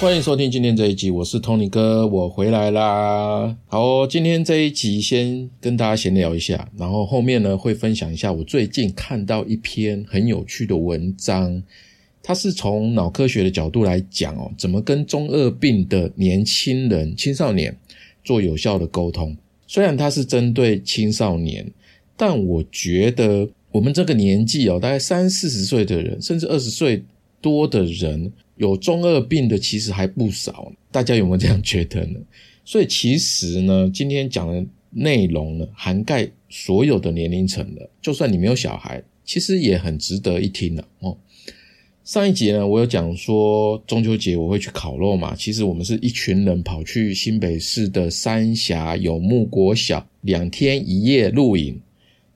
欢迎收听今天这一集，我是 Tony 哥，我回来啦。好，今天这一集先跟大家闲聊一下，然后后面呢会分享一下我最近看到一篇很有趣的文章，它是从脑科学的角度来讲哦，怎么跟中二病的年轻人、青少年做有效的沟通。虽然它是针对青少年，但我觉得我们这个年纪哦，大概三四十岁的人，甚至二十岁多的人。有中二病的其实还不少，大家有没有这样觉得呢？所以其实呢，今天讲的内容呢，涵盖所有的年龄层的，就算你没有小孩，其实也很值得一听的哦。上一集呢，我有讲说中秋节我会去烤肉嘛，其实我们是一群人跑去新北市的三峡有木国小两天一夜露营。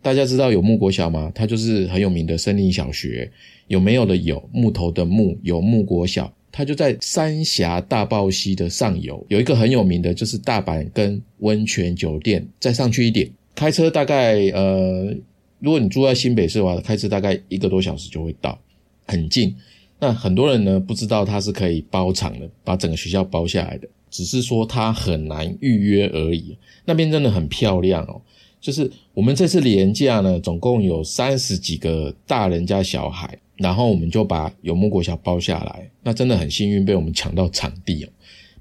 大家知道有木国小吗？它就是很有名的森林小学。有没有的有木头的木有木国小，它就在三峡大豹溪的上游，有一个很有名的，就是大阪跟温泉酒店。再上去一点，开车大概呃，如果你住在新北市的话，开车大概一个多小时就会到，很近。那很多人呢不知道它是可以包场的，把整个学校包下来的，只是说它很难预约而已。那边真的很漂亮哦，就是我们这次年假呢，总共有三十几个大人加小孩。然后我们就把有木国小包下来，那真的很幸运被我们抢到场地哦。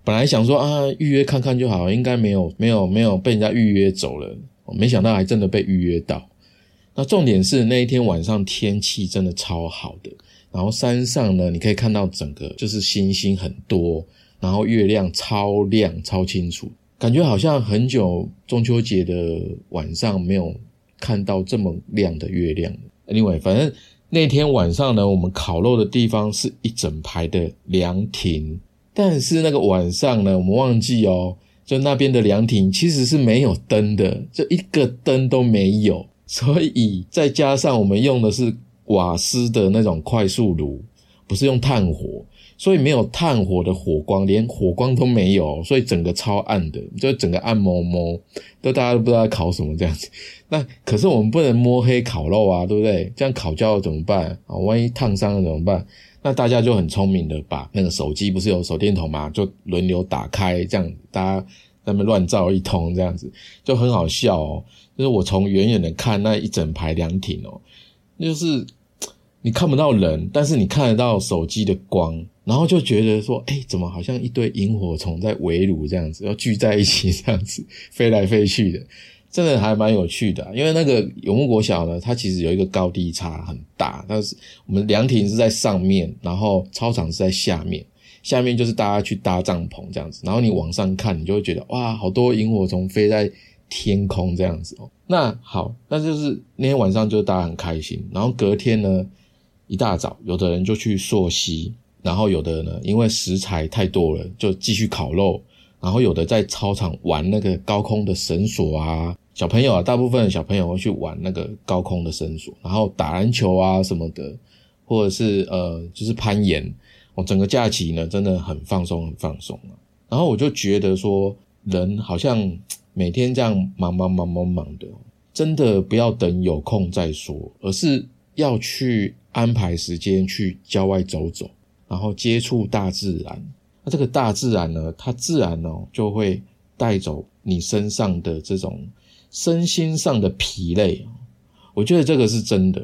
本来想说啊，预约看看就好，应该没有 没有没有被人家预约走了，没想到还真的被预约到。那重点是那一天晚上天气真的超好的，然后山上呢，你可以看到整个就是星星很多，然后月亮超亮超清楚，感觉好像很久中秋节的晚上没有看到这么亮的月亮。另外，反正。那天晚上呢，我们烤肉的地方是一整排的凉亭，但是那个晚上呢，我们忘记哦，就那边的凉亭其实是没有灯的，就一个灯都没有，所以再加上我们用的是瓦斯的那种快速炉，不是用炭火。所以没有炭火的火光，连火光都没有，所以整个超暗的，就整个暗蒙蒙，都大家都不知道烤什么这样子。那可是我们不能摸黑烤肉啊，对不对？这样烤焦了怎么办啊？万一烫伤了怎么办？那大家就很聪明的把那个手机不是有手电筒嘛，就轮流打开，这样大家那么乱照一通，这样子就很好笑哦。就是我从远远的看那一整排凉亭哦，就是你看不到人，但是你看得到手机的光。然后就觉得说，哎，怎么好像一堆萤火虫在围炉这样子，要聚在一起这样子飞来飞去的，真的还蛮有趣的。因为那个永木国小呢，它其实有一个高低差很大，但是我们凉亭是在上面，然后操场是在下面，下面就是大家去搭帐篷这样子。然后你往上看，你就会觉得哇，好多萤火虫飞在天空这样子哦。那好，那就是那天晚上就大家很开心。然后隔天呢，一大早，有的人就去溯溪。然后有的呢，因为食材太多了，就继续烤肉。然后有的在操场玩那个高空的绳索啊，小朋友啊，大部分小朋友会去玩那个高空的绳索，然后打篮球啊什么的，或者是呃，就是攀岩。我整个假期呢，真的很放松，很放松啊。然后我就觉得说，人好像每天这样忙忙忙忙忙的，真的不要等有空再说，而是要去安排时间去郊外走走。然后接触大自然，那这个大自然呢，它自然呢就会带走你身上的这种身心上的疲累我觉得这个是真的，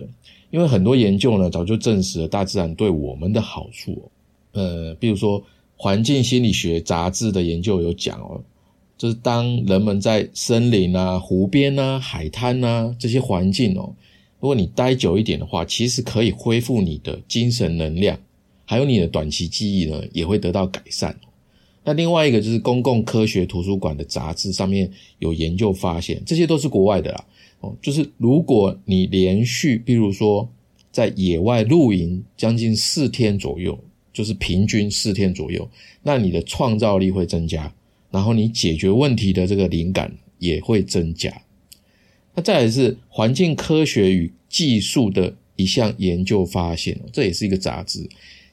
因为很多研究呢早就证实了大自然对我们的好处。呃，比如说《环境心理学杂志》的研究有讲哦，就是当人们在森林啊、湖边啊、海滩啊这些环境哦，如果你待久一点的话，其实可以恢复你的精神能量。还有你的短期记忆呢，也会得到改善。那另外一个就是公共科学图书馆的杂志上面有研究发现，这些都是国外的啦。哦，就是如果你连续，比如说在野外露营将近四天左右，就是平均四天左右，那你的创造力会增加，然后你解决问题的这个灵感也会增加。那再来是环境科学与技术的一项研究发现，这也是一个杂志。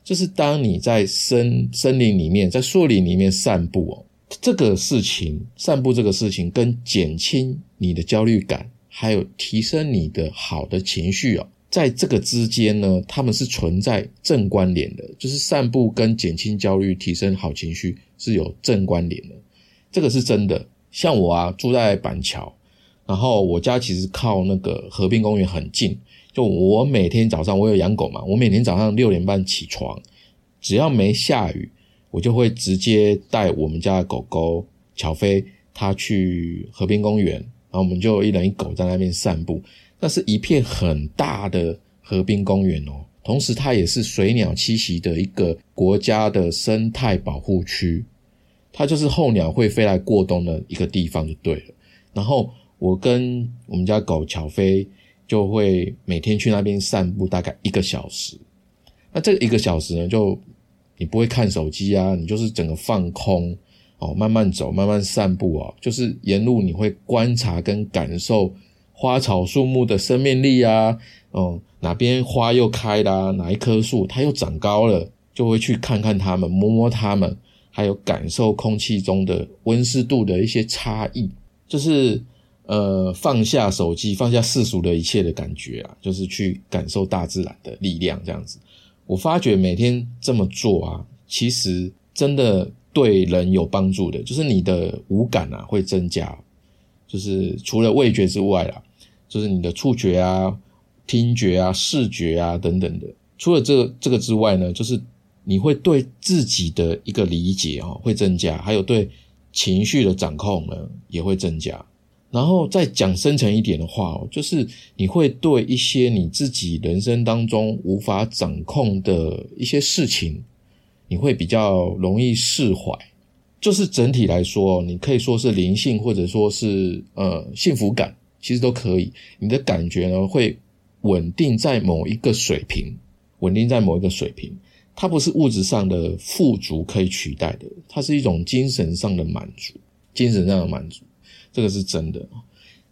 就是当你在森森林里面，在树林里面散步哦，这个事情，散步这个事情，跟减轻你的焦虑感，还有提升你的好的情绪哦，在这个之间呢，他们是存在正关联的，就是散步跟减轻焦虑、提升好情绪是有正关联的，这个是真的。像我啊，住在板桥，然后我家其实靠那个河滨公园很近，就我每天早上我有养狗嘛，我每天早上六点半起床，只要没下雨，我就会直接带我们家的狗狗巧飞，它去河滨公园，然后我们就一人一狗在那边散步。那是一片很大的河滨公园哦，同时它也是水鸟栖息的一个国家的生态保护区，它就是候鸟会飞来过冬的一个地方就对了。然后我跟我们家狗巧飞就会每天去那边散步，大概一个小时。那这一个小时呢，就你不会看手机啊，你就是整个放空哦，慢慢走，慢慢散步啊，就是沿路你会观察跟感受。花草树木的生命力啊，哦，哪边花又开啦？哪一棵树它又长高了，就会去看看它们，摸摸它们，还有感受空气中的温湿度的一些差异，就是呃放下手机，放下世俗的一切的感觉啊，就是去感受大自然的力量。这样子，我发觉每天这么做啊，其实真的对人有帮助的，就是你的五感啊会增加。就是除了味觉之外啦，就是你的触觉啊、听觉啊、视觉啊等等的。除了这个这个之外呢，就是你会对自己的一个理解啊会增加，还有对情绪的掌控呢也会增加。然后再讲深层一点的话哦，就是你会对一些你自己人生当中无法掌控的一些事情，你会比较容易释怀。就是整体来说，你可以说是灵性，或者说是呃幸福感，其实都可以。你的感觉呢会稳定在某一个水平，稳定在某一个水平，它不是物质上的富足可以取代的，它是一种精神上的满足，精神上的满足，这个是真的。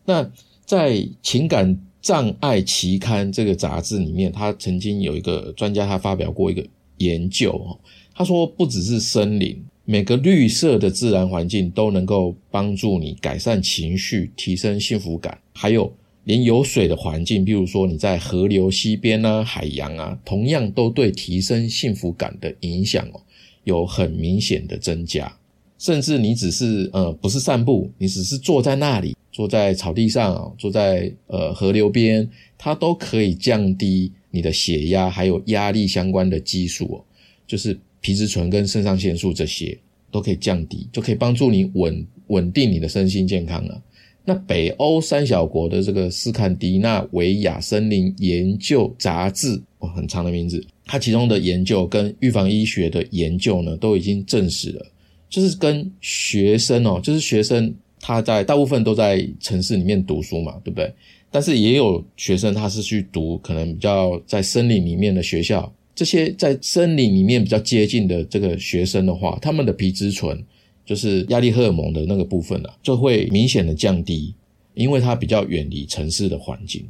那在《情感障碍期刊》这个杂志里面，他曾经有一个专家，他发表过一个研究，他说不只是森林。每个绿色的自然环境都能够帮助你改善情绪、提升幸福感。还有，连有水的环境，比如说你在河流溪边啊、海洋啊，同样都对提升幸福感的影响哦，有很明显的增加。甚至你只是呃不是散步，你只是坐在那里，坐在草地上，坐在呃河流边，它都可以降低你的血压，还有压力相关的激素，就是。皮质醇跟肾上腺素这些都可以降低，就可以帮助你稳稳定你的身心健康了。那北欧三小国的这个斯堪的纳维亚森林研究杂志，哦，很长的名字，它其中的研究跟预防医学的研究呢，都已经证实了，就是跟学生哦，就是学生他在大部分都在城市里面读书嘛，对不对？但是也有学生他是去读可能比较在森林里面的学校。这些在森林里面比较接近的这个学生的话，他们的皮质醇就是压力荷尔蒙的那个部分啊，就会明显的降低，因为它比较远离城市的环境。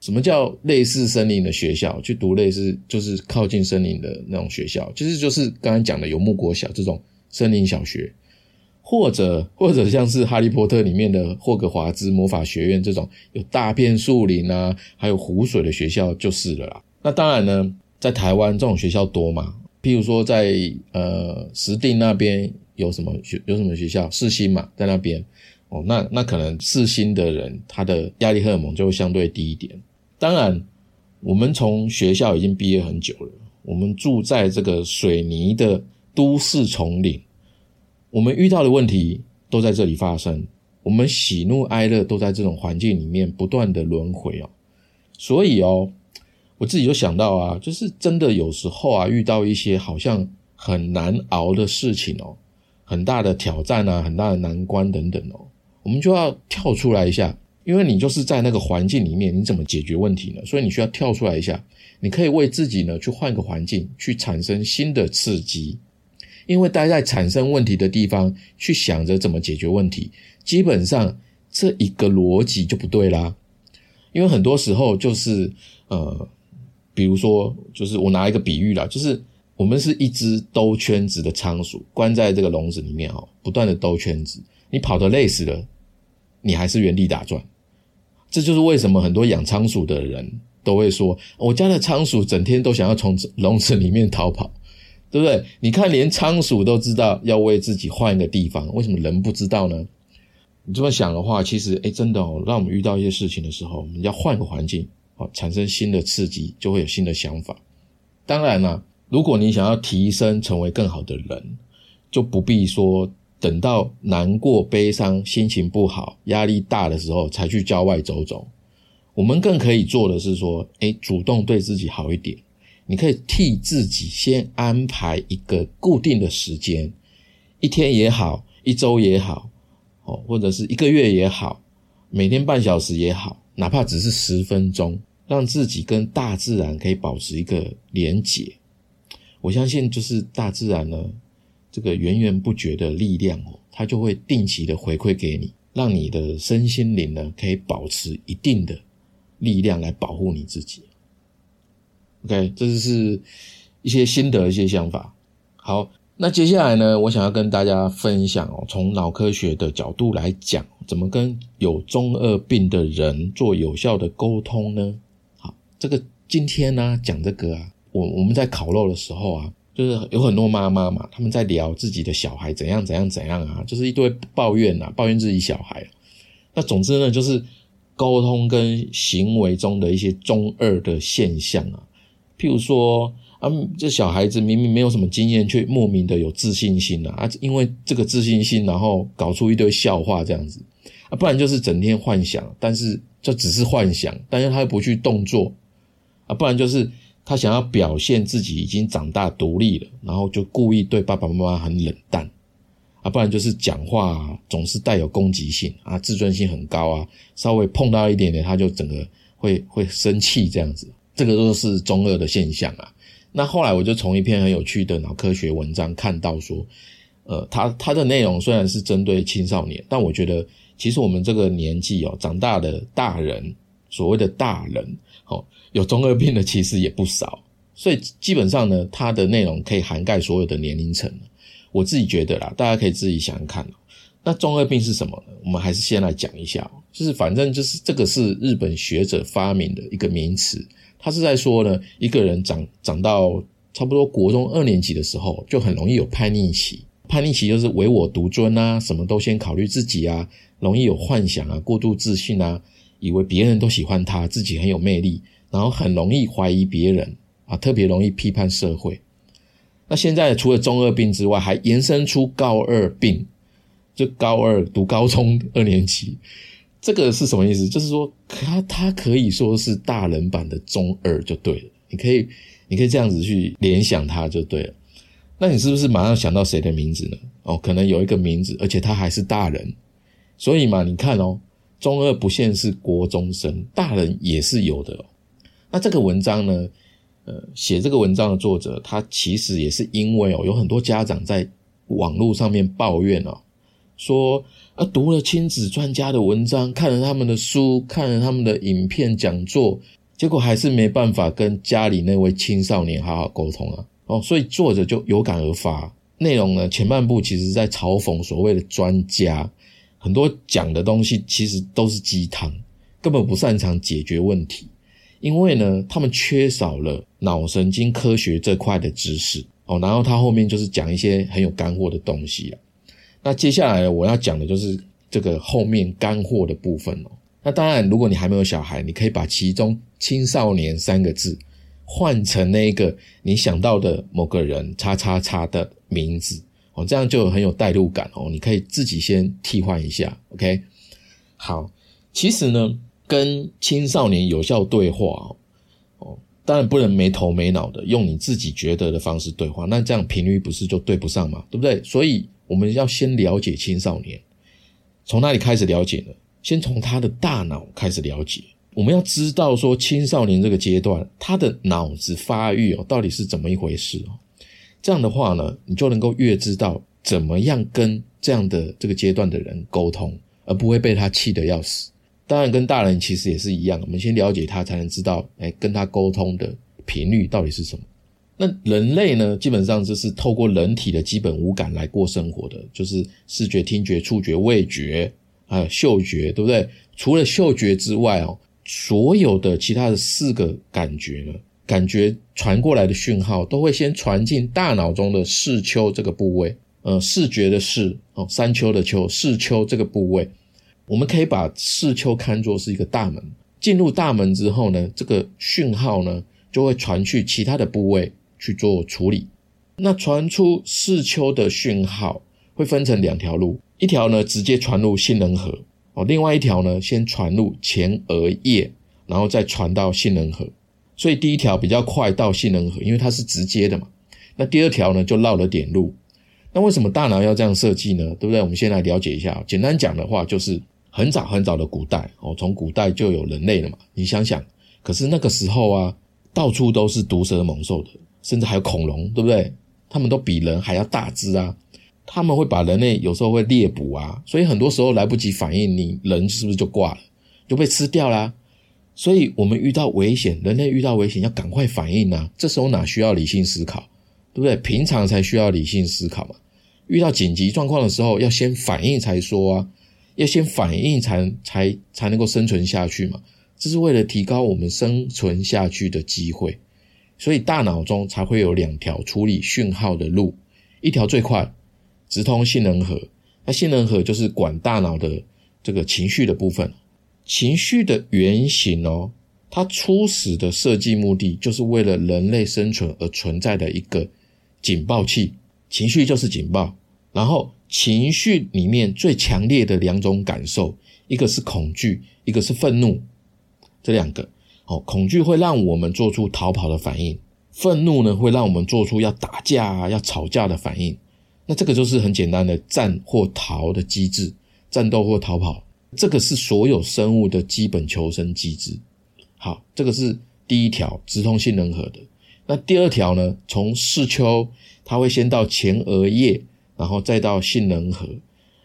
什么叫类似森林的学校？去读类似就是靠近森林的那种学校，其实就是刚刚讲的游牧国小这种森林小学，或者或者像是哈利波特里面的霍格华兹魔法学院这种有大片树林啊，还有湖水的学校就是了啦。那当然呢。在台湾这种学校多嘛？譬如说在呃石碇那边有什么学有什么学校？世新嘛，在那边哦，那那可能世新的人他的压力荷尔蒙就会相对低一点。当然，我们从学校已经毕业很久了，我们住在这个水泥的都市丛林，我们遇到的问题都在这里发生，我们喜怒哀乐都在这种环境里面不断的轮回哦，所以哦。我自己就想到啊，就是真的有时候啊，遇到一些好像很难熬的事情哦，很大的挑战啊，很大的难关等等哦，我们就要跳出来一下，因为你就是在那个环境里面，你怎么解决问题呢？所以你需要跳出来一下，你可以为自己呢去换个环境，去产生新的刺激，因为待在产生问题的地方去想着怎么解决问题，基本上这一个逻辑就不对啦，因为很多时候就是呃。比如说，就是我拿一个比喻啦，就是我们是一只兜圈子的仓鼠，关在这个笼子里面哦，不断的兜圈子，你跑得累死了，你还是原地打转。这就是为什么很多养仓鼠的人都会说，我家的仓鼠整天都想要从笼子里面逃跑，对不对？你看，连仓鼠都知道要为自己换一个地方，为什么人不知道呢？你这么想的话，其实，哎，真的哦，让我们遇到一些事情的时候，我们要换个环境，哦，产生新的刺激，就会有新的想法。当然了，如果你想要提升，成为更好的人，就不必说等到难过、悲伤、心情不好、压力大的时候才去郊外走走。我们更可以做的是说，哎，主动对自己好一点。你可以替自己先安排一个固定的时间，一天也好，一周也好。哦，或者是一个月也好，每天半小时也好，哪怕只是十分钟，让自己跟大自然可以保持一个连结。我相信，就是大自然呢，这个源源不绝的力量哦，它就会定期的回馈给你，让你的身心灵呢可以保持一定的力量来保护你自己。OK，这就是一些心得、一些想法。好。那接下来呢，我想要跟大家分享哦，从脑科学的角度来讲，怎么跟有中二病的人做有效的沟通呢？好，这个今天呢讲这个啊，我我们在烤肉的时候啊，就是有很多妈妈嘛，他们在聊自己的小孩怎样怎样怎样啊，就是一堆抱怨呐，抱怨自己小孩。那总之呢，就是沟通跟行为中的一些中二的现象啊，譬如说。啊，这小孩子明明没有什么经验，却莫名的有自信心啊！啊因为这个自信心，然后搞出一堆笑话这样子啊，不然就是整天幻想，但是这只是幻想，但是他又不去动作啊，不然就是他想要表现自己已经长大独立了，然后就故意对爸爸妈妈很冷淡啊，不然就是讲话总是带有攻击性啊，自尊心很高啊，稍微碰到一点点他就整个会会生气这样子，这个都是中二的现象啊。那后来我就从一篇很有趣的脑科学文章看到说，呃，它它的内容虽然是针对青少年，但我觉得其实我们这个年纪哦，长大的大人，所谓的大人，哦，有中二病的其实也不少，所以基本上呢，它的内容可以涵盖所有的年龄层。我自己觉得啦，大家可以自己想想看。那中二病是什么呢？我们还是先来讲一下，就是反正就是这个是日本学者发明的一个名词。他是在说呢，一个人长长到差不多国中二年级的时候，就很容易有叛逆期。叛逆期就是唯我独尊啊，什么都先考虑自己啊，容易有幻想啊，过度自信啊，以为别人都喜欢他，自己很有魅力，然后很容易怀疑别人啊，特别容易批判社会。那现在除了中二病之外，还延伸出高二病，就高二读高中二年级。这个是什么意思？就是说，他他可以说是大人版的中二就对了。你可以，你可以这样子去联想他就对了。那你是不是马上想到谁的名字呢？哦，可能有一个名字，而且他还是大人。所以嘛，你看哦，中二不限是国中生，大人也是有的。那这个文章呢，呃，写这个文章的作者，他其实也是因为哦，有很多家长在网络上面抱怨哦，说。啊，读了亲子专家的文章，看了他们的书，看了他们的影片讲座，结果还是没办法跟家里那位青少年好好沟通啊！哦，所以作者就有感而发。内容呢，前半部其实在嘲讽所谓的专家，很多讲的东西其实都是鸡汤，根本不擅长解决问题，因为呢，他们缺少了脑神经科学这块的知识哦。然后他后面就是讲一些很有干货的东西啊。那接下来我要讲的就是这个后面干货的部分哦。那当然，如果你还没有小孩，你可以把其中“青少年”三个字换成那个你想到的某个人“叉叉叉”的名字哦，这样就很有代入感哦。你可以自己先替换一下，OK？好，其实呢，跟青少年有效对话哦，当然不能没头没脑的用你自己觉得的方式对话，那这样频率不是就对不上嘛？对不对？所以。我们要先了解青少年，从哪里开始了解呢？先从他的大脑开始了解。我们要知道说青少年这个阶段，他的脑子发育哦，到底是怎么一回事哦？这样的话呢，你就能够越知道怎么样跟这样的这个阶段的人沟通，而不会被他气得要死。当然，跟大人其实也是一样，我们先了解他，才能知道，哎，跟他沟通的频率到底是什么。那人类呢，基本上就是透过人体的基本五感来过生活的，就是视觉、听觉、触觉、味觉，还有嗅觉，对不对？除了嗅觉之外哦，所有的其他的四个感觉呢，感觉传过来的讯号都会先传进大脑中的视丘这个部位，呃，视觉的视哦，山丘的丘，视丘这个部位，我们可以把视丘看作是一个大门。进入大门之后呢，这个讯号呢就会传去其他的部位去做处理。那传出视丘的讯号会分成两条路，一条呢直接传入杏仁核哦，另外一条呢先传入前额叶，然后再传到杏仁核。所以第一条比较快到杏仁核，因为它是直接的嘛。那第二条呢就绕了点路。那为什么大脑要这样设计呢？对不对？我们先来了解一下。简单讲的话，就是很早很早的古代哦，从古代就有人类了嘛。你想想，可是那个时候啊，到处都是毒蛇猛兽的，甚至还有恐龙，对不对？他们都比人还要大只啊，他们会把人类有时候会猎捕啊，所以很多时候来不及反应，你人是不是就挂了，就被吃掉啦？所以我们遇到危险，人类遇到危险要赶快反应啊，这时候哪需要理性思考，对不对？平常才需要理性思考嘛，遇到紧急状况的时候要先反应才说啊，要先反应才才才能够生存下去嘛，这是为了提高我们生存下去的机会。所以大脑中才会有两条处理讯号的路，一条最快，直通杏仁核。那杏仁核就是管大脑的这个情绪的部分。情绪的原型哦，它初始的设计目的就是为了人类生存而存在的一个警报器。情绪就是警报。然后情绪里面最强烈的两种感受，一个是恐惧，一个是愤怒，这两个。哦，恐惧会让我们做出逃跑的反应，愤怒呢会让我们做出要打架啊、要吵架的反应。那这个就是很简单的战或逃的机制，战斗或逃跑，这个是所有生物的基本求生机制。好，这个是第一条直通杏仁核的。那第二条呢，从视丘它会先到前额叶，然后再到杏仁核，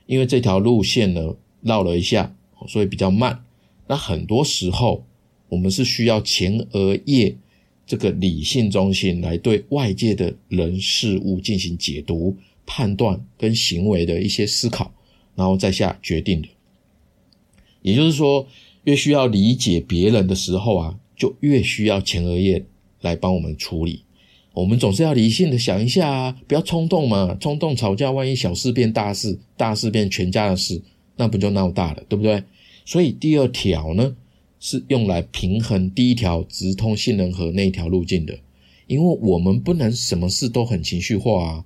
因为这条路线呢绕了一下，所以比较慢。那很多时候。我们是需要前额叶这个理性中心来对外界的人事物进行解读、判断跟行为的一些思考，然后再下决定的。也就是说，越需要理解别人的时候啊，就越需要前额叶来帮我们处理。我们总是要理性的想一下啊，不要冲动嘛，冲动吵架，万一小事变大事，大事变全家的事，那不就闹大了，对不对？所以第二条呢？是用来平衡第一条直通杏仁核那一条路径的，因为我们不能什么事都很情绪化啊！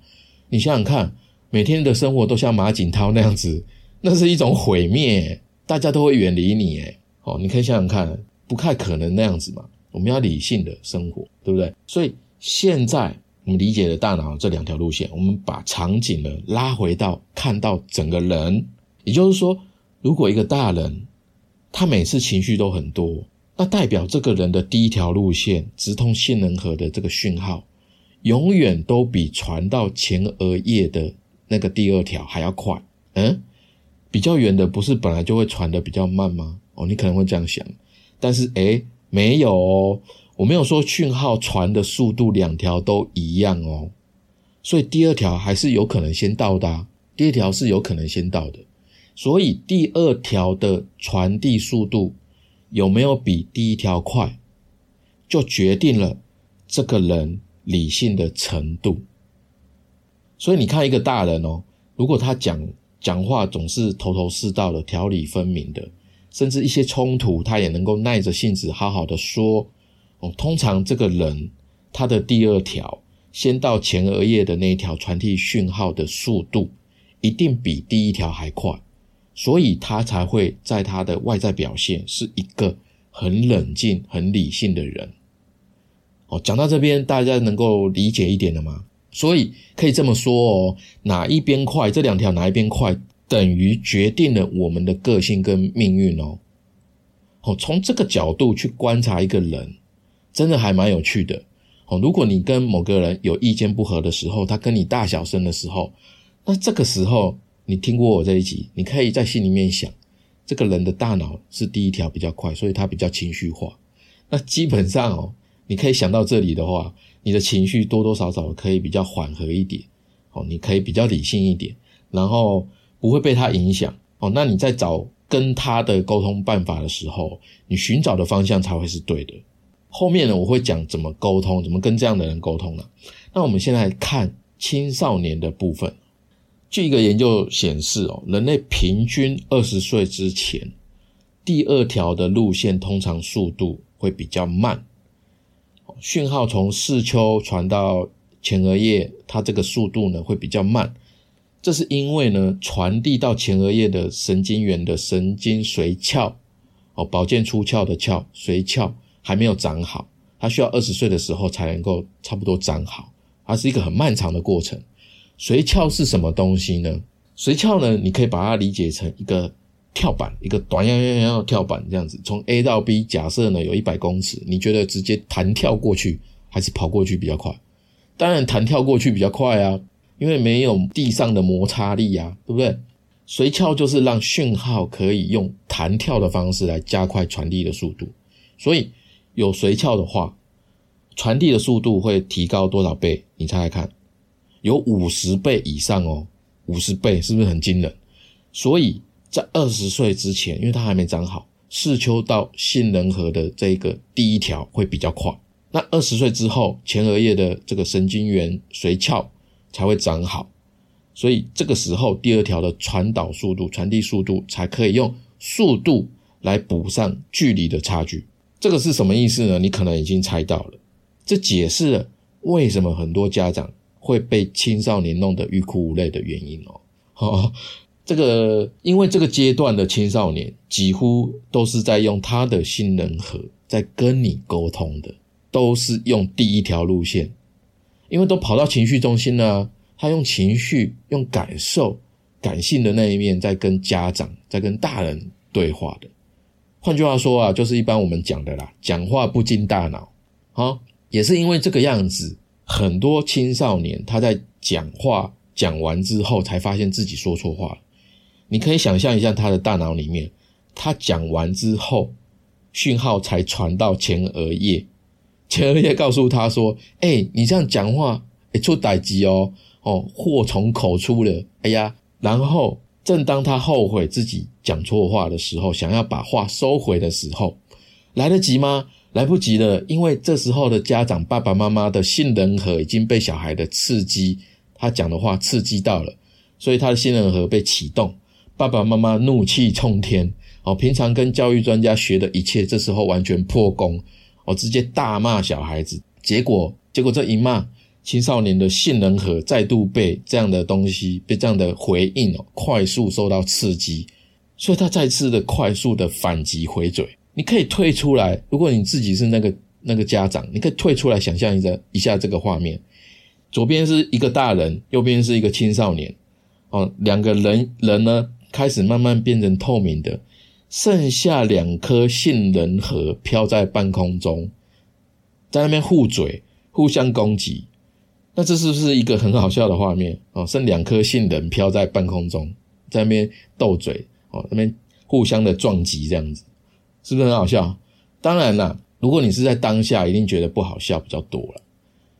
你想想看，每天的生活都像马景涛那样子，那是一种毁灭，大家都会远离你。诶哦，你可以想想看，不太可能那样子嘛。我们要理性的生活，对不对？所以现在我们理解了大脑这两条路线，我们把场景呢拉回到看到整个人，也就是说，如果一个大人。他每次情绪都很多，那代表这个人的第一条路线直通杏仁核的这个讯号，永远都比传到前额叶的那个第二条还要快。嗯，比较远的不是本来就会传的比较慢吗？哦，你可能会这样想，但是诶，没有哦，我没有说讯号传的速度两条都一样哦，所以第二条还是有可能先到的，第二条是有可能先到的。所以第二条的传递速度有没有比第一条快，就决定了这个人理性的程度。所以你看一个大人哦，如果他讲讲话总是头头是道的、条理分明的，甚至一些冲突他也能够耐着性子好好的说哦，通常这个人他的第二条先到前额叶的那一条传递讯号的速度，一定比第一条还快。所以他才会在他的外在表现是一个很冷静、很理性的人。哦，讲到这边，大家能够理解一点了吗？所以可以这么说哦，哪一边快，这两条哪一边快，等于决定了我们的个性跟命运哦。哦，从这个角度去观察一个人，真的还蛮有趣的。哦，如果你跟某个人有意见不合的时候，他跟你大小声的时候，那这个时候。你听过我这一集，你可以在心里面想，这个人的大脑是第一条比较快，所以他比较情绪化。那基本上哦，你可以想到这里的话，你的情绪多多少少可以比较缓和一点，哦，你可以比较理性一点，然后不会被他影响哦。那你在找跟他的沟通办法的时候，你寻找的方向才会是对的。后面呢，我会讲怎么沟通，怎么跟这样的人沟通了？那我们现在看青少年的部分。据一个研究显示，哦，人类平均二十岁之前，第二条的路线通常速度会比较慢，讯号从视丘传到前额叶，它这个速度呢会比较慢。这是因为呢，传递到前额叶的神经元的神经髓鞘，哦，保健出鞘的鞘，髓鞘还没有长好，它需要二十岁的时候才能够差不多长好，它是一个很漫长的过程。髓鞘是什么东西呢？髓鞘呢？你可以把它理解成一个跳板，一个短腰腰腰跳板这样子。从 A 到 B，假设呢有一百公尺，你觉得直接弹跳过去还是跑过去比较快？当然弹跳过去比较快啊，因为没有地上的摩擦力啊，对不对？髓鞘就是让讯号可以用弹跳的方式来加快传递的速度，所以有髓鞘的话，传递的速度会提高多少倍？你猜猜看。有五十倍以上哦，五十倍是不是很惊人？所以在二十岁之前，因为它还没长好，视丘到杏仁核的这个第一条会比较快。那二十岁之后，前额叶的这个神经元髓鞘才会长好，所以这个时候第二条的传导速度、传递速度才可以用速度来补上距离的差距。这个是什么意思呢？你可能已经猜到了，这解释了为什么很多家长。会被青少年弄得欲哭无泪的原因哦，好，这个因为这个阶段的青少年几乎都是在用他的新人和在跟你沟通的，都是用第一条路线，因为都跑到情绪中心了，他用情绪、用感受、感性的那一面在跟家长、在跟大人对话的。换句话说啊，就是一般我们讲的啦，讲话不经大脑，好，也是因为这个样子。很多青少年他在讲话讲完之后，才发现自己说错话。你可以想象一下他的大脑里面，他讲完之后，讯号才传到前额叶，前额叶告诉他说：“哎，你这样讲话，哎，出歹机哦，哦，祸从口出了。”哎呀，然后正当他后悔自己讲错话的时候，想要把话收回的时候，来得及吗？来不及了，因为这时候的家长爸爸妈妈的杏仁核已经被小孩的刺激，他讲的话刺激到了，所以他的杏仁核被启动，爸爸妈妈怒气冲天，哦，平常跟教育专家学的一切，这时候完全破功，哦，直接大骂小孩子，结果结果这一骂，青少年的杏仁核再度被这样的东西被这样的回应哦，快速受到刺激，所以他再次的快速的反击回嘴。你可以退出来，如果你自己是那个那个家长，你可以退出来想象一下一下这个画面：左边是一个大人，右边是一个青少年，哦，两个人人呢开始慢慢变成透明的，剩下两颗杏仁核飘在半空中，在那边互嘴，互相攻击。那这是不是一个很好笑的画面？哦，剩两颗杏仁飘在半空中，在那边斗嘴，哦，那边互相的撞击这样子。是不是很好笑？当然啦，如果你是在当下，一定觉得不好笑比较多了。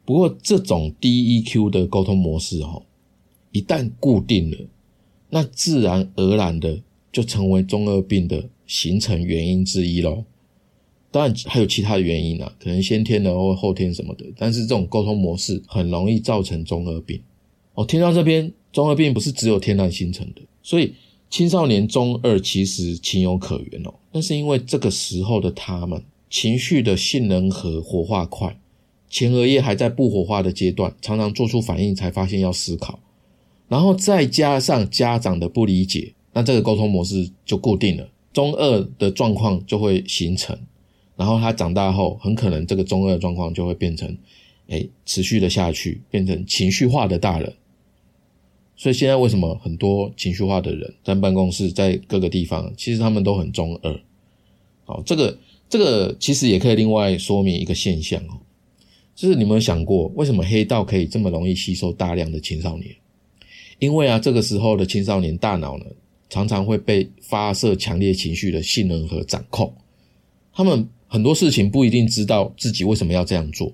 不过这种 D E Q 的沟通模式，哈，一旦固定了，那自然而然的就成为中二病的形成原因之一喽。当然还有其他的原因啊，可能先天的或后天什么的。但是这种沟通模式很容易造成中二病。哦，听到这边，中二病不是只有天然形成的，所以。青少年中二其实情有可原哦，那是因为这个时候的他们情绪的性能和活化快，前额叶还在不活化的阶段，常常做出反应才发现要思考，然后再加上家长的不理解，那这个沟通模式就固定了，中二的状况就会形成，然后他长大后很可能这个中二状况就会变成，哎，持续的下去，变成情绪化的大人。所以现在为什么很多情绪化的人在办公室，在各个地方，其实他们都很中二。好，这个这个其实也可以另外说明一个现象哦，就是你们有想过，为什么黑道可以这么容易吸收大量的青少年？因为啊，这个时候的青少年大脑呢，常常会被发射强烈情绪的性能和掌控。他们很多事情不一定知道自己为什么要这样做，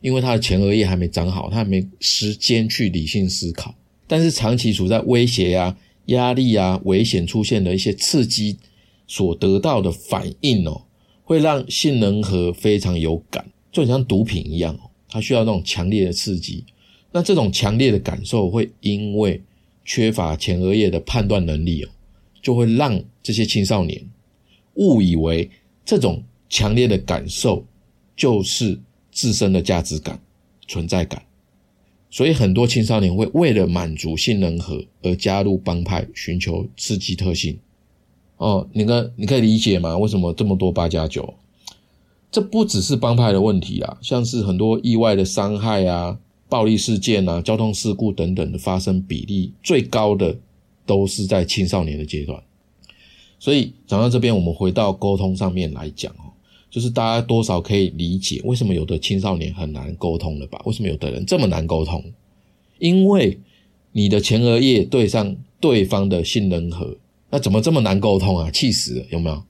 因为他的前额叶还没长好，他还没时间去理性思考。但是长期处在威胁啊、压力啊、危险出现的一些刺激所得到的反应哦，会让杏仁核非常有感，就很像毒品一样哦，它需要那种强烈的刺激。那这种强烈的感受会因为缺乏前额叶的判断能力哦，就会让这些青少年误以为这种强烈的感受就是自身的价值感、存在感。所以很多青少年会为了满足性能和而加入帮派，寻求刺激特性。哦，你可你可以理解吗？为什么这么多八加九？这不只是帮派的问题啊，像是很多意外的伤害啊、暴力事件啊、交通事故等等的发生比例最高的，都是在青少年的阶段。所以讲到这边，我们回到沟通上面来讲哦。就是大家多少可以理解为什么有的青少年很难沟通了吧？为什么有的人这么难沟通？因为你的前额叶对上对方的杏仁核，那怎么这么难沟通啊？气死了，有没有？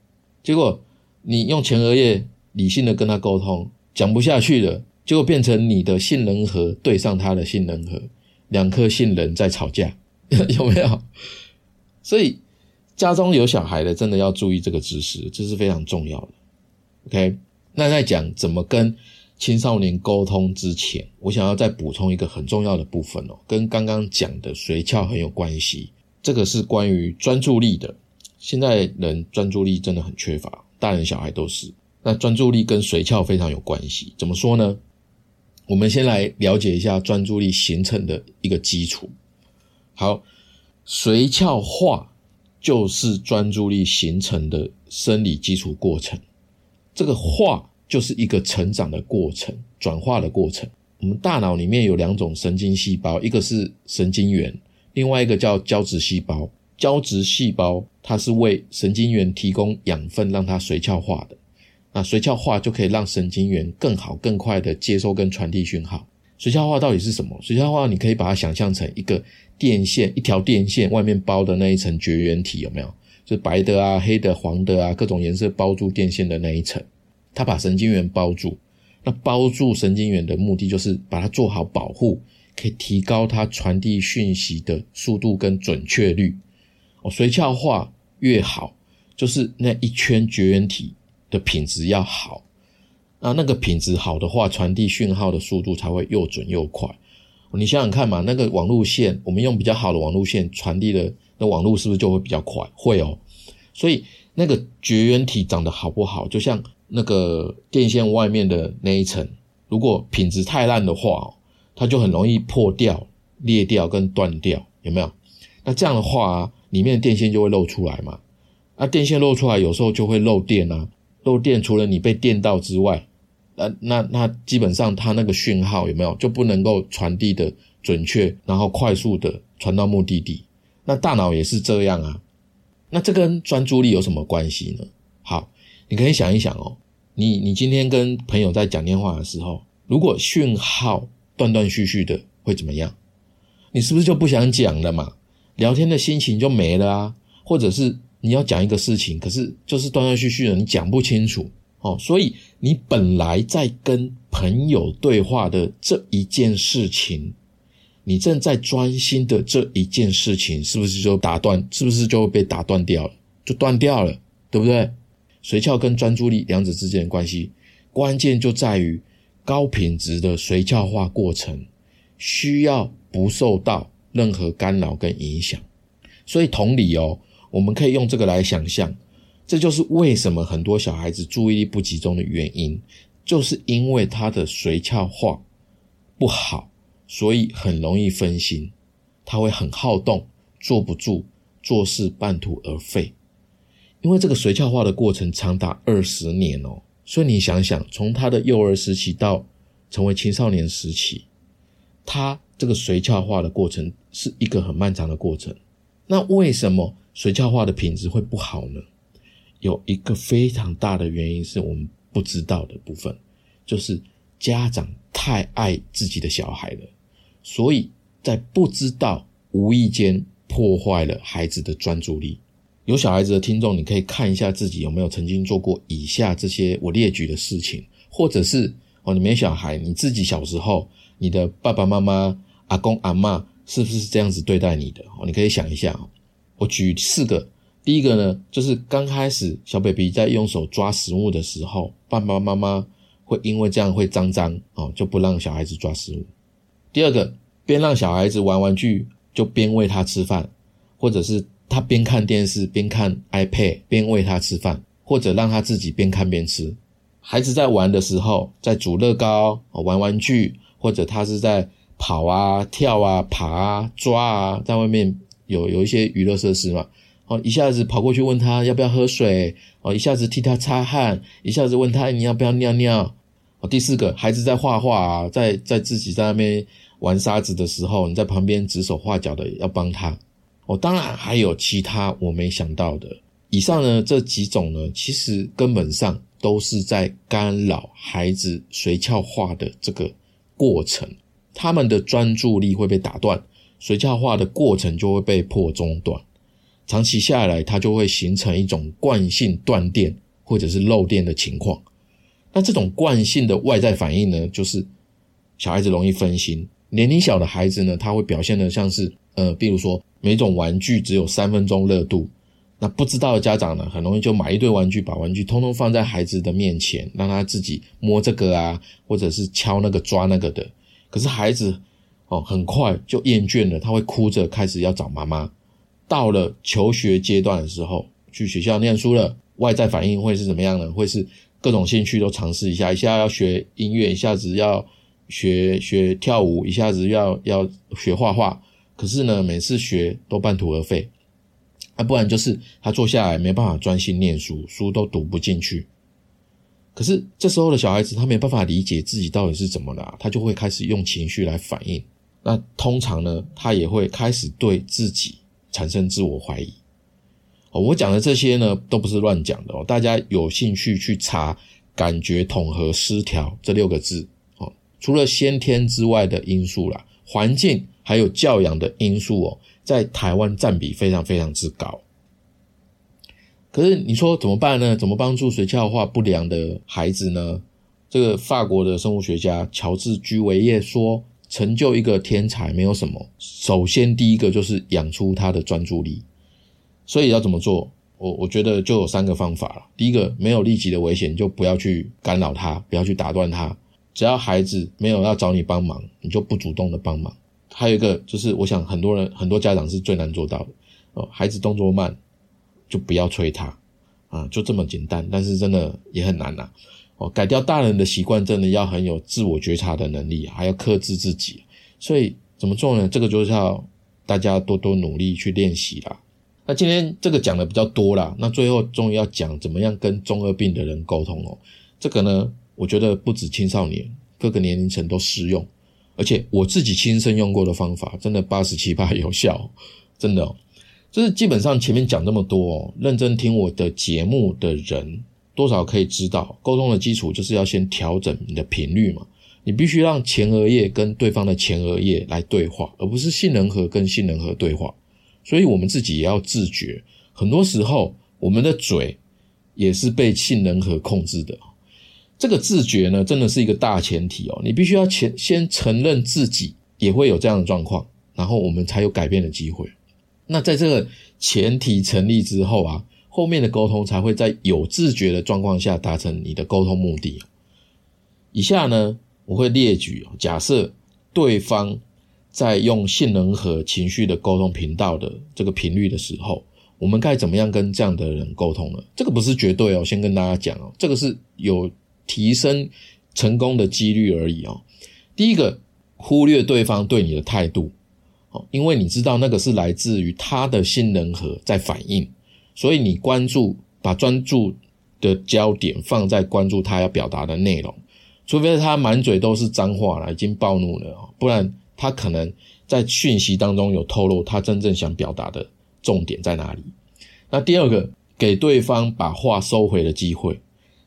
结果你用前额叶理性的跟他沟通，讲不下去了，结果变成你的杏仁核对上他的杏仁核，两颗杏仁在吵架，有没有？所以家中有小孩的，真的要注意这个知识，这是非常重要的。OK，那在讲怎么跟青少年沟通之前，我想要再补充一个很重要的部分哦，跟刚刚讲的髓鞘很有关系。这个是关于专注力的。现在人专注力真的很缺乏，大人小孩都是。那专注力跟髓鞘非常有关系。怎么说呢？我们先来了解一下专注力形成的一个基础。好，髓鞘化就是专注力形成的生理基础过程。这个化就是一个成长的过程，转化的过程。我们大脑里面有两种神经细胞，一个是神经元，另外一个叫胶质细胞。胶质细胞它是为神经元提供养分，让它髓鞘化的。那髓鞘化就可以让神经元更好、更快的接收跟传递讯号。髓鞘化到底是什么？髓鞘化你可以把它想象成一个电线，一条电线外面包的那一层绝缘体，有没有？是白的啊，黑的、黄的啊，各种颜色包住电线的那一层，它把神经元包住。那包住神经元的目的就是把它做好保护，可以提高它传递讯息的速度跟准确率。哦，髓鞘化越好，就是那一圈绝缘体的品质要好。那那个品质好的话，传递讯号的速度才会又准又快。你想想看嘛，那个网路线，我们用比较好的网路线传递的。那网络是不是就会比较快？会哦，所以那个绝缘体长得好不好，就像那个电线外面的那一层，如果品质太烂的话，它就很容易破掉、裂掉跟断掉，有没有？那这样的话，里面的电线就会漏出来嘛。那电线漏出来，有时候就会漏电啊。漏电除了你被电到之外，那那那基本上它那个讯号有没有就不能够传递的准确，然后快速的传到目的地。那大脑也是这样啊，那这跟专注力有什么关系呢？好，你可以想一想哦，你你今天跟朋友在讲电话的时候，如果讯号断断续续的，会怎么样？你是不是就不想讲了嘛？聊天的心情就没了啊？或者是你要讲一个事情，可是就是断断续续的，你讲不清楚哦。所以你本来在跟朋友对话的这一件事情。你正在专心的这一件事情，是不是就打断？是不是就会被打断掉了？就断掉了，对不对？髓鞘跟专注力两者之间的关系，关键就在于高品质的髓鞘化过程需要不受到任何干扰跟影响。所以同理哦，我们可以用这个来想象，这就是为什么很多小孩子注意力不集中的原因，就是因为他的髓鞘化不好。所以很容易分心，他会很好动，坐不住，做事半途而废。因为这个髓鞘化的过程长达二十年哦，所以你想想，从他的幼儿时期到成为青少年时期，他这个随窍化的过程是一个很漫长的过程。那为什么髓鞘化的品质会不好呢？有一个非常大的原因是我们不知道的部分，就是家长太爱自己的小孩了。所以在不知道、无意间破坏了孩子的专注力。有小孩子的听众，你可以看一下自己有没有曾经做过以下这些我列举的事情，或者是哦，你没小孩，你自己小时候，你的爸爸妈妈、阿公阿妈是不是这样子对待你的？哦，你可以想一下哦。我举四个第一个呢，就是刚开始小 baby 在用手抓食物的时候，爸爸妈妈会因为这样会脏脏哦，就不让小孩子抓食物。第二个，边让小孩子玩玩具，就边喂他吃饭，或者是他边看电视边看 iPad 边喂他吃饭，或者让他自己边看边吃。孩子在玩的时候，在煮乐高、玩玩具，或者他是在跑啊、跳啊、爬啊、抓啊，在外面有有一些娱乐设施嘛。哦，一下子跑过去问他要不要喝水，哦，一下子替他擦汗，一下子问他你要不要尿尿。哦，第四个，孩子在画画啊，在在自己在那边玩沙子的时候，你在旁边指手画脚的要帮他。哦，当然还有其他我没想到的。以上呢这几种呢，其实根本上都是在干扰孩子随窍化的这个过程，他们的专注力会被打断，随窍画的过程就会被迫中断。长期下来，它就会形成一种惯性断电或者是漏电的情况。那这种惯性的外在反应呢，就是小孩子容易分心。年龄小的孩子呢，他会表现的像是呃，比如说每种玩具只有三分钟热度。那不知道的家长呢，很容易就买一堆玩具，把玩具通通放在孩子的面前，让他自己摸这个啊，或者是敲那个、抓那个的。可是孩子哦，很快就厌倦了，他会哭着开始要找妈妈。到了求学阶段的时候，去学校念书了，外在反应会是怎么样呢？会是各种兴趣都尝试一下，一下要学音乐，一下子要学学跳舞，一下子要要学画画。可是呢，每次学都半途而废，啊，不然就是他坐下来没办法专心念书，书都读不进去。可是这时候的小孩子，他没办法理解自己到底是怎么了，他就会开始用情绪来反应。那通常呢，他也会开始对自己。产生自我怀疑，哦，我讲的这些呢，都不是乱讲的哦。大家有兴趣去查“感觉统合失调”这六个字。除了先天之外的因素啦，环境还有教养的因素哦，在台湾占比非常非常之高。可是你说怎么办呢？怎么帮助水窍化不良的孩子呢？这个法国的生物学家乔治居维叶说。成就一个天才没有什么，首先第一个就是养出他的专注力。所以要怎么做？我我觉得就有三个方法了。第一个，没有立即的危险，就不要去干扰他，不要去打断他。只要孩子没有要找你帮忙，你就不主动的帮忙。还有一个就是，我想很多人很多家长是最难做到的哦，孩子动作慢，就不要催他啊，就这么简单。但是真的也很难呐。哦，改掉大人的习惯，真的要很有自我觉察的能力，还要克制自己。所以怎么做呢？这个就是要大家多多努力去练习啦。那今天这个讲的比较多啦，那最后终于要讲怎么样跟中二病的人沟通哦。这个呢，我觉得不止青少年，各个年龄层都适用。而且我自己亲身用过的方法，真的八十七八有效，真的。就是基本上前面讲这么多哦，认真听我的节目的人。多少可以知道，沟通的基础就是要先调整你的频率嘛。你必须让前额叶跟对方的前额叶来对话，而不是杏仁核跟杏仁核对话。所以我们自己也要自觉，很多时候我们的嘴也是被杏仁核控制的。这个自觉呢，真的是一个大前提哦。你必须要先先承认自己也会有这样的状况，然后我们才有改变的机会。那在这个前提成立之后啊。后面的沟通才会在有自觉的状况下达成你的沟通目的。以下呢，我会列举假设对方在用性能和情绪的沟通频道的这个频率的时候，我们该怎么样跟这样的人沟通呢？这个不是绝对哦，先跟大家讲哦，这个是有提升成功的几率而已哦。第一个，忽略对方对你的态度，哦，因为你知道那个是来自于他的性能和在反应。所以你关注，把专注的焦点放在关注他要表达的内容，除非他满嘴都是脏话了，已经暴怒了哦，不然他可能在讯息当中有透露他真正想表达的重点在哪里。那第二个，给对方把话收回的机会。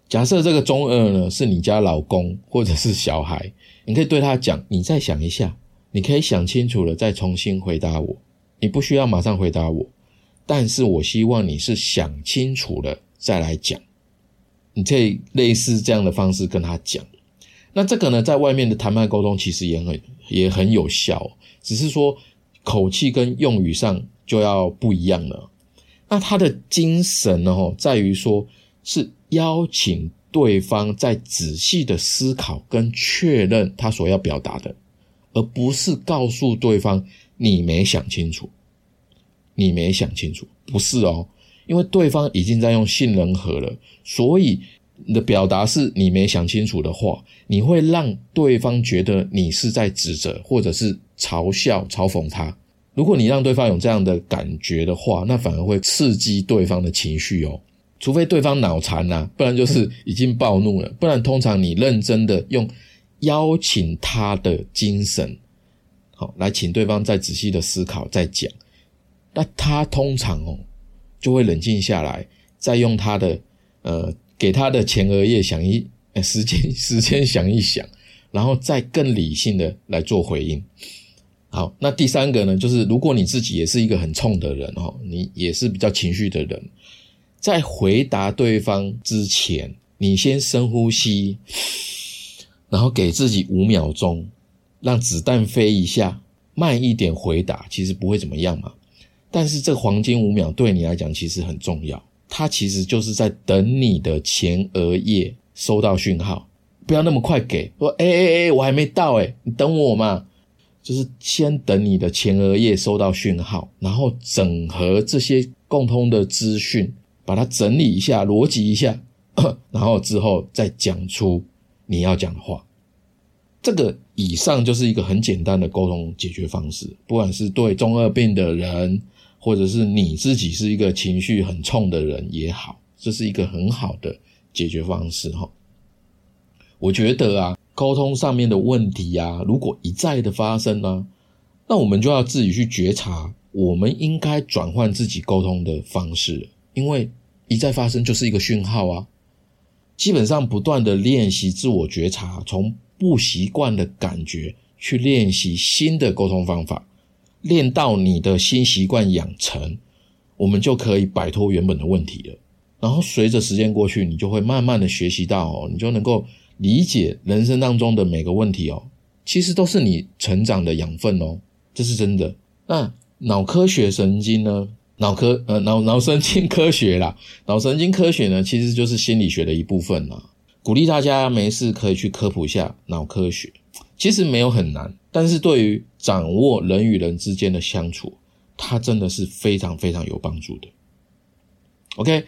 假设这个中二呢是你家老公或者是小孩，你可以对他讲：“你再想一下，你可以想清楚了再重新回答我，你不需要马上回答我。”但是我希望你是想清楚了再来讲，你可以类似这样的方式跟他讲。那这个呢，在外面的谈判沟通其实也很也很有效，只是说口气跟用语上就要不一样了。那他的精神呢？哦，在于说是邀请对方在仔细的思考跟确认他所要表达的，而不是告诉对方你没想清楚，你没想清楚，不是哦，因为对方已经在用杏仁核了，所以你的表达是你没想清楚的话，你会让对方觉得你是在指责或者是嘲笑、嘲讽他。如果你让对方有这样的感觉的话，那反而会刺激对方的情绪哦。除非对方脑残呐，不然就是已经暴怒了。不然通常你认真的用邀请他的精神，好来请对方再仔细的思考再讲，那他通常哦就会冷静下来，再用他的呃给他的前额叶想一时间 时间想一想，然后再更理性的来做回应。好，那第三个呢，就是如果你自己也是一个很冲的人哦，你也是比较情绪的人，在回答对方之前，你先深呼吸，然后给自己五秒钟，让子弹飞一下，慢一点回答，其实不会怎么样嘛。但是这黄金五秒对你来讲其实很重要，它其实就是在等你的前额叶收到讯号，不要那么快给，说哎哎哎，我还没到哎，你等我嘛。就是先等你的前额叶收到讯号，然后整合这些共通的资讯，把它整理一下、逻辑一下，然后之后再讲出你要讲的话。这个以上就是一个很简单的沟通解决方式，不管是对中二病的人，或者是你自己是一个情绪很冲的人也好，这是一个很好的解决方式哈。我觉得啊。沟通上面的问题啊，如果一再的发生呢，那我们就要自己去觉察，我们应该转换自己沟通的方式，因为一再发生就是一个讯号啊。基本上不断的练习自我觉察，从不习惯的感觉去练习新的沟通方法，练到你的新习惯养成，我们就可以摆脱原本的问题了。然后随着时间过去，你就会慢慢的学习到，哦，你就能够。理解人生当中的每个问题哦，其实都是你成长的养分哦，这是真的。那脑科学神经呢？脑科呃脑脑神经科学啦，脑神经科学呢，其实就是心理学的一部分啦。鼓励大家没事可以去科普一下脑科学，其实没有很难，但是对于掌握人与人之间的相处，它真的是非常非常有帮助的。OK，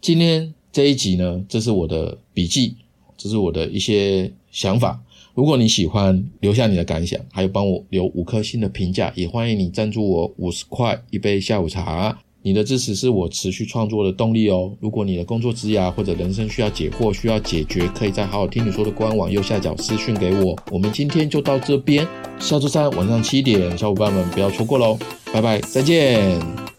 今天这一集呢，这是我的笔记。这是我的一些想法。如果你喜欢，留下你的感想，还有帮我留五颗星的评价，也欢迎你赞助我五十块一杯下午茶。你的支持是我持续创作的动力哦。如果你的工作职涯或者人生需要解惑、需要解决，可以在好好听你说的官网右下角私讯给我。我们今天就到这边，下周三晚上七点，小伙伴们不要错过喽！拜拜，再见。